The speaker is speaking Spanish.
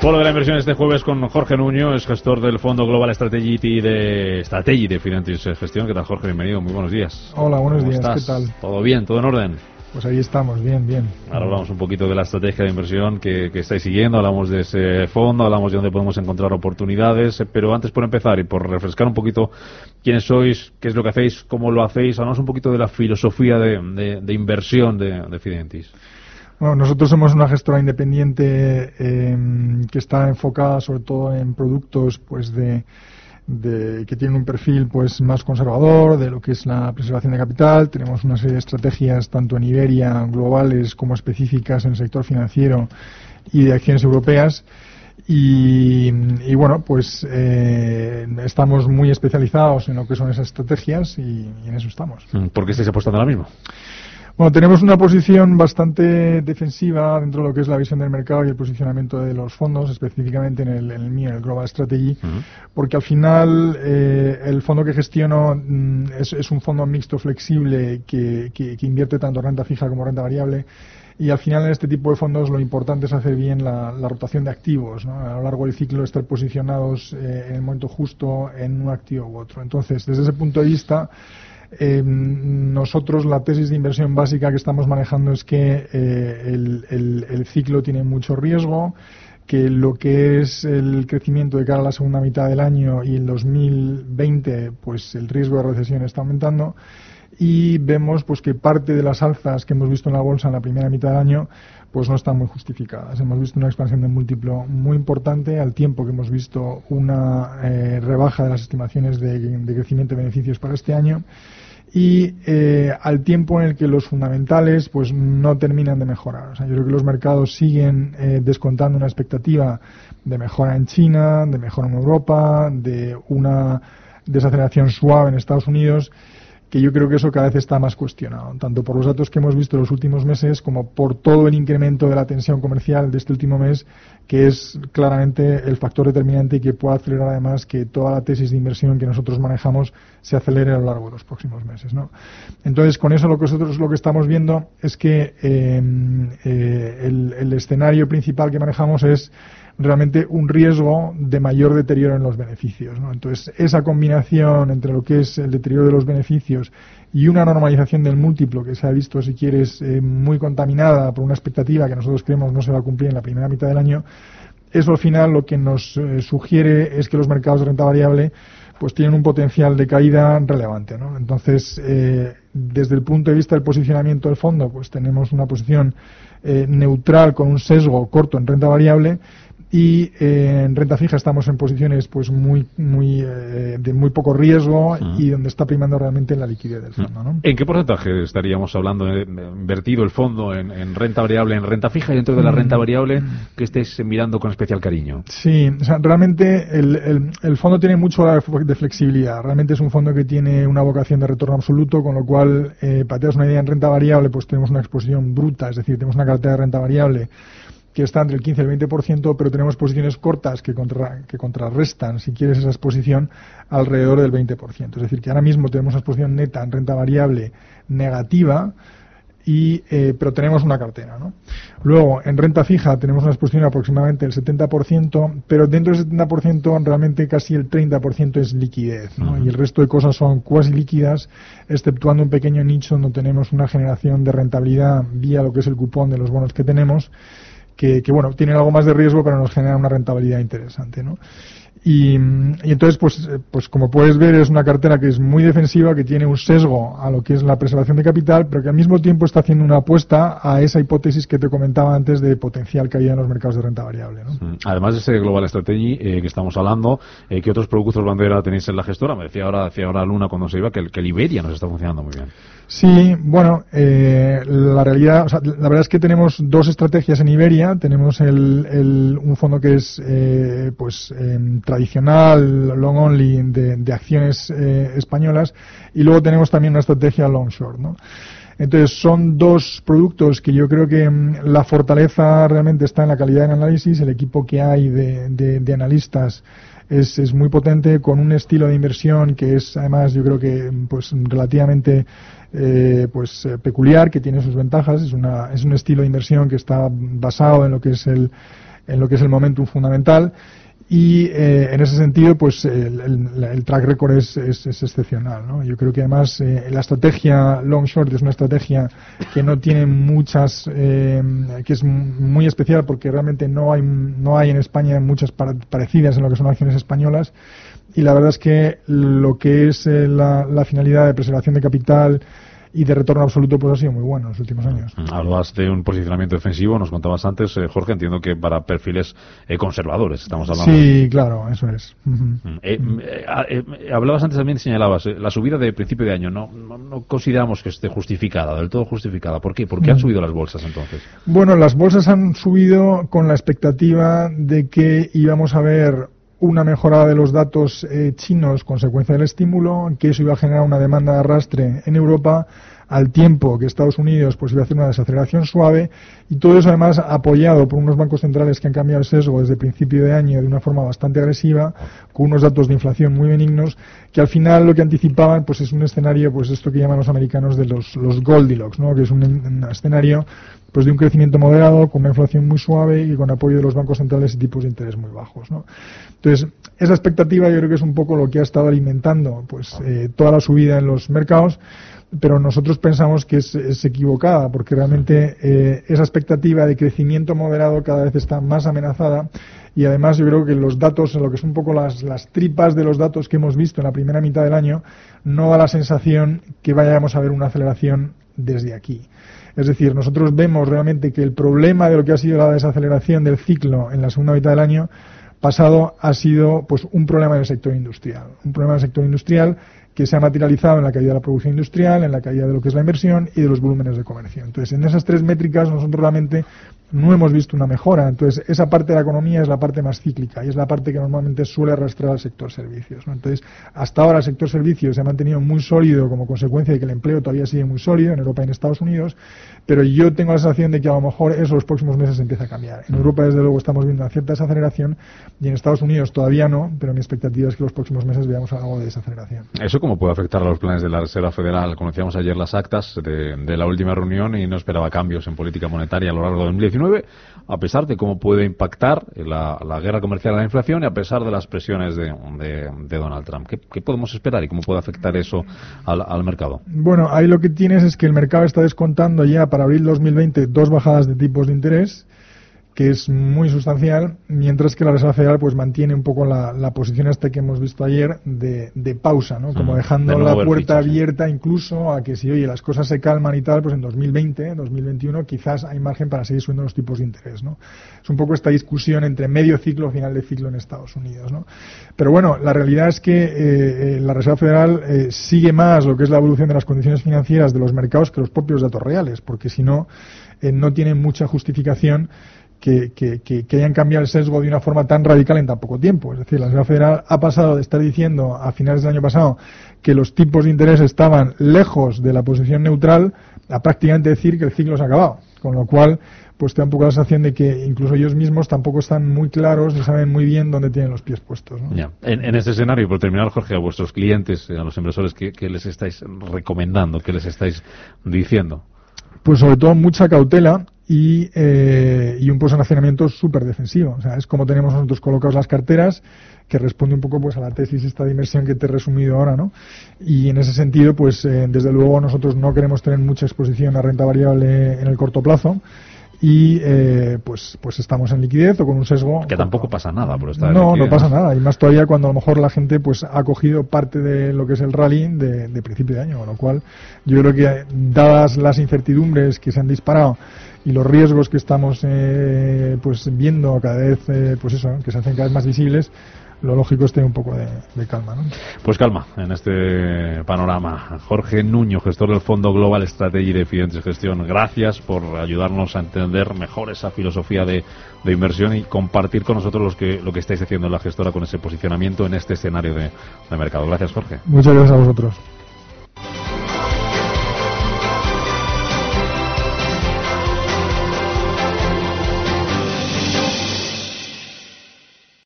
Polo de la inversión este jueves con Jorge Nuño, es gestor del Fondo Global Strategy de Strategy de Finantis Gestión. ¿Qué tal, Jorge? Bienvenido, muy buenos días. Hola, buenos días, ¿qué tal? ¿Todo bien? ¿Todo en orden? Pues ahí estamos, bien, bien. Ahora hablamos un poquito de la estrategia de inversión que, que estáis siguiendo, hablamos de ese fondo, hablamos de dónde podemos encontrar oportunidades, eh, pero antes por empezar y por refrescar un poquito quiénes sois, qué es lo que hacéis, cómo lo hacéis, hablamos un poquito de la filosofía de, de, inversión de, de Fidentis. Bueno, nosotros somos una gestora independiente eh, que está enfocada sobre todo en productos pues de, de, que tienen un perfil pues más conservador de lo que es la preservación de capital. Tenemos una serie de estrategias tanto en Iberia globales como específicas en el sector financiero y de acciones europeas. Y, y, bueno, pues eh, estamos muy especializados en lo que son esas estrategias y, y en eso estamos. ¿Por qué estáis apostando ahora mismo? Bueno, tenemos una posición bastante defensiva dentro de lo que es la visión del mercado y el posicionamiento de los fondos, específicamente en el, en el mío, el Global Strategy, porque al final eh, el fondo que gestiono mm, es, es, un fondo mixto flexible que, que, que, invierte tanto renta fija como renta variable. Y al final en este tipo de fondos lo importante es hacer bien la, la rotación de activos, ¿no? a lo largo del ciclo estar posicionados eh, en el momento justo en un activo u otro. Entonces, desde ese punto de vista, eh, nosotros la tesis de inversión básica que estamos manejando es que eh, el, el, el, ciclo tiene mucho riesgo, que lo que es el crecimiento de cara a la segunda mitad del año y el 2020, pues el riesgo de recesión está aumentando y vemos pues que parte de las alzas que hemos visto en la bolsa en la primera mitad del año pues no están muy justificadas. Hemos visto una expansión de múltiplo muy importante al tiempo que hemos visto una eh, rebaja de las estimaciones de, de, crecimiento de beneficios para este año y eh, al tiempo en el que los fundamentales pues no terminan de mejorar. O sea, yo creo que los mercados siguen eh, descontando una expectativa de mejora en China, de mejora en Europa, de una desaceleración suave en Estados Unidos que yo creo que eso cada vez está más cuestionado, tanto por los datos que hemos visto en los últimos meses como por todo el incremento de la tensión comercial de este último mes, que es claramente el factor determinante y que puede acelerar además que toda la tesis de inversión que nosotros manejamos se acelere a lo largo de los próximos meses. ¿no? Entonces, con eso lo que nosotros lo que estamos viendo es que eh, eh, el, el escenario principal que manejamos es realmente un riesgo de mayor deterioro en los beneficios. Entonces, esa combinación entre lo que es el deterioro de los beneficios y una normalización del múltiplo que se ha visto, si quieres, eh, muy contaminada por una expectativa que nosotros creemos no se va a cumplir en la primera mitad del año, eso al final lo que nos eh, sugiere es que los mercados de renta variable pues tienen un potencial de caída relevante. Entonces, eh, desde el punto de vista del posicionamiento del fondo, pues tenemos una posición neutral con un sesgo corto en renta variable y eh, en renta fija estamos en posiciones pues muy muy eh, de muy poco riesgo uh -huh. y donde está primando realmente la liquidez del fondo ¿no? ¿En qué porcentaje estaríamos hablando de, invertido el fondo en, en, renta variable en renta fija y dentro de la renta variable que estés mirando con especial cariño? Sí, o sea, realmente el, el, el fondo tiene mucho de flexibilidad, realmente es un fondo que tiene una vocación de retorno absoluto, con lo cual eh, para tener una idea en renta variable pues tenemos una exposición bruta, es decir, tenemos una cartera de renta variable que está entre el 15 y el 20%, pero tenemos posiciones cortas que, contra, que contrarrestan, si quieres, esa exposición alrededor del 20%. Es decir, que ahora mismo tenemos una exposición neta en renta variable negativa, y, eh, pero tenemos una cartera. ¿no? Luego, en renta fija tenemos una exposición aproximadamente del 70%, pero dentro del 70% realmente casi el 30% es liquidez. ¿no? Uh -huh. Y el resto de cosas son cuasi líquidas, exceptuando un pequeño nicho donde tenemos una generación de rentabilidad vía lo que es el cupón de los bonos que tenemos que, que, bueno, tienen algo más de riesgo, pero nos generan una rentabilidad interesante, ¿no? Y, y, entonces, pues, pues como puedes ver, es una cartera que es muy defensiva, que tiene un sesgo a lo que es la preservación de capital, pero que al mismo tiempo está haciendo una apuesta a esa hipótesis que te comentaba antes de potencial caída en los mercados de renta variable. ¿no? Además de ese Global Strategy eh, que estamos hablando, eh, ¿qué otros productos bandera tenéis en la gestora? Me decía ahora, decía ahora Luna cuando se iba que el, que el Iberia nos está funcionando muy bien. Sí, bueno, eh, la realidad, o sea, la verdad es que tenemos dos estrategias en Iberia. Tenemos el, el un fondo que es, eh, pues, eh, tradicional, long only, de, acciones eh, españolas, y luego tenemos también una estrategia long short, ¿no? Entonces, son dos productos que yo creo que mm, la fortaleza realmente está en la calidad del análisis, el equipo que hay de, de, analistas es, es, muy potente, con un estilo de inversión que es, además, yo creo que, pues, relativamente eh, pues eh, peculiar que tiene sus ventajas. Es una es un estilo de inversión que está basado en lo que es el en lo que es el momentum fundamental y eh, en ese sentido pues el, track record es, es, excepcional ¿no? yo creo que además eh, la estrategia long short es una estrategia que no tiene muchas eh, que es muy especial porque realmente no hay no hay en España muchas parecidas en lo que son acciones españolas y la verdad es que lo que es la, la finalidad de preservación de capital y de retorno absoluto pues ha sido muy bueno en los últimos años. Mm, hablabas de un posicionamiento defensivo, nos contabas antes, eh, Jorge, entiendo que para perfiles eh, conservadores estamos hablando. Sí, claro, eso es. Mm, eh, hablabas antes también, señalabas, la subida de principio de año no, no, consideramos que esté justificada, del todo justificada. ¿Por qué? ¿Por qué han subido las bolsas entonces? Bueno, las bolsas han subido con la expectativa de que íbamos a ver una mejora de los datos eh, chinos consecuencia del estímulo, que eso iba a generar una demanda de arrastre en Europa al tiempo que Estados Unidos pues iba a hacer una desaceleración suave y todo eso además apoyado por unos bancos centrales que han cambiado el sesgo desde principio de año de una forma bastante agresiva con unos datos de inflación muy benignos que al final lo que anticipaban pues es un escenario pues esto que llaman los americanos de los, los Goldilocks ¿no? que es un, escenario pues de un crecimiento moderado con una inflación muy suave y con apoyo de los bancos centrales y tipos de interés muy bajos ¿no? entonces esa expectativa yo creo que es un poco lo que ha estado alimentando pues eh, toda la subida en los mercados pero nosotros pensamos que es, equivocada, porque realmente eh, esa expectativa de crecimiento moderado cada vez está más amenazada y además yo creo que los datos, lo que son un poco las, las tripas de los datos que hemos visto en la primera mitad del año, no da la sensación que vayamos a ver una aceleración desde aquí. Es decir, nosotros vemos realmente que el problema de lo que ha sido la desaceleración del ciclo en la segunda mitad del año pasado ha sido pues un problema del sector industrial. Un problema del sector industrial que se ha materializado en la caída de la producción industrial, en la caída de lo que es la inversión y de los volúmenes de comercio. Entonces, en esas tres métricas nosotros realmente no hemos visto una mejora. Entonces, esa parte de la economía es la parte más cíclica y es la parte que normalmente suele arrastrar al sector servicios. Entonces, hasta ahora el sector servicios se ha mantenido muy sólido como consecuencia de que el empleo todavía sigue muy sólido en Europa y en Estados Unidos, pero yo tengo la sensación de que a lo mejor eso los próximos meses empieza a cambiar. En Europa, desde luego, estamos viendo una cierta desaceleración y en Estados Unidos todavía no, pero mi expectativa es que los próximos meses veamos algo de desaceleración. ¿Eso cómo puede afectar a los planes de la Reserva Federal? Conocíamos ayer las actas de, la última reunión y no esperaba cambios en política monetaria a lo largo de 2019 a pesar de cómo puede impactar la, guerra comercial a la inflación y a pesar de las presiones de, Donald Trump. ¿Qué, podemos esperar y cómo puede afectar eso al, al, mercado? Bueno, ahí lo que tienes es que el mercado está descontando ya para abril 2020 dos bajadas de tipos de interés que es muy sustancial, mientras que la Reserva Federal pues mantiene un poco la, posición esta que hemos visto ayer de, pausa, ¿no? Como dejando la puerta abierta incluso a que si, oye, las cosas se calman y tal, pues en 2020, 2021 quizás hay margen para seguir subiendo los tipos de interés, ¿no? Es un poco esta discusión entre medio ciclo, final de ciclo en Estados Unidos, ¿no? Pero bueno, la realidad es que eh, eh, la Reserva Federal eh, sigue más lo que es la evolución de las condiciones financieras de los mercados que los propios datos reales, porque si no, no tiene mucha justificación que, hayan cambiado el sesgo de una forma tan radical en tan poco tiempo. Es decir, la Reserva Federal ha pasado de estar diciendo a finales del año pasado que los tipos de interés estaban lejos de la posición neutral a prácticamente decir que el ciclo se ha acabado. Con lo cual, pues te da un poco la sensación de que incluso ellos mismos tampoco están muy claros ni saben muy bien dónde tienen los pies puestos. En, en, este escenario, por terminar, Jorge, a vuestros clientes, a los inversores, ¿qué, qué les estáis recomendando? ¿Qué les estáis diciendo? Pues sobre todo mucha cautela y, eh, y un posicionamiento súper defensivo. O sea, es como tenemos nosotros colocados las carteras, que responde un poco pues a la tesis esta de inversión que te he resumido ahora, ¿no? Y en ese sentido, pues eh, desde luego nosotros no queremos tener mucha exposición a renta variable en el corto plazo y eh, pues pues estamos en liquidez o con un sesgo. Que tampoco pasa nada por estar no no pasa nada. Y más todavía cuando a lo mejor la gente pues ha cogido parte de lo que es el rally de, de principio de año con lo cual yo creo que dadas las incertidumbres que se han disparado y los riesgos que estamos eh, pues viendo cada vez eh, pues eso que se hacen cada vez más visibles lo lógico es tener un poco de, calma. ¿no? Pues calma en este panorama. Jorge Nuño, gestor del Fondo Global Strategy de Fidentes Gestión, gracias por ayudarnos a entender mejor esa filosofía de, inversión y compartir con nosotros los que, lo que estáis haciendo en la gestora con ese posicionamiento en este escenario de mercado. Gracias, Jorge. Muchas gracias a vosotros.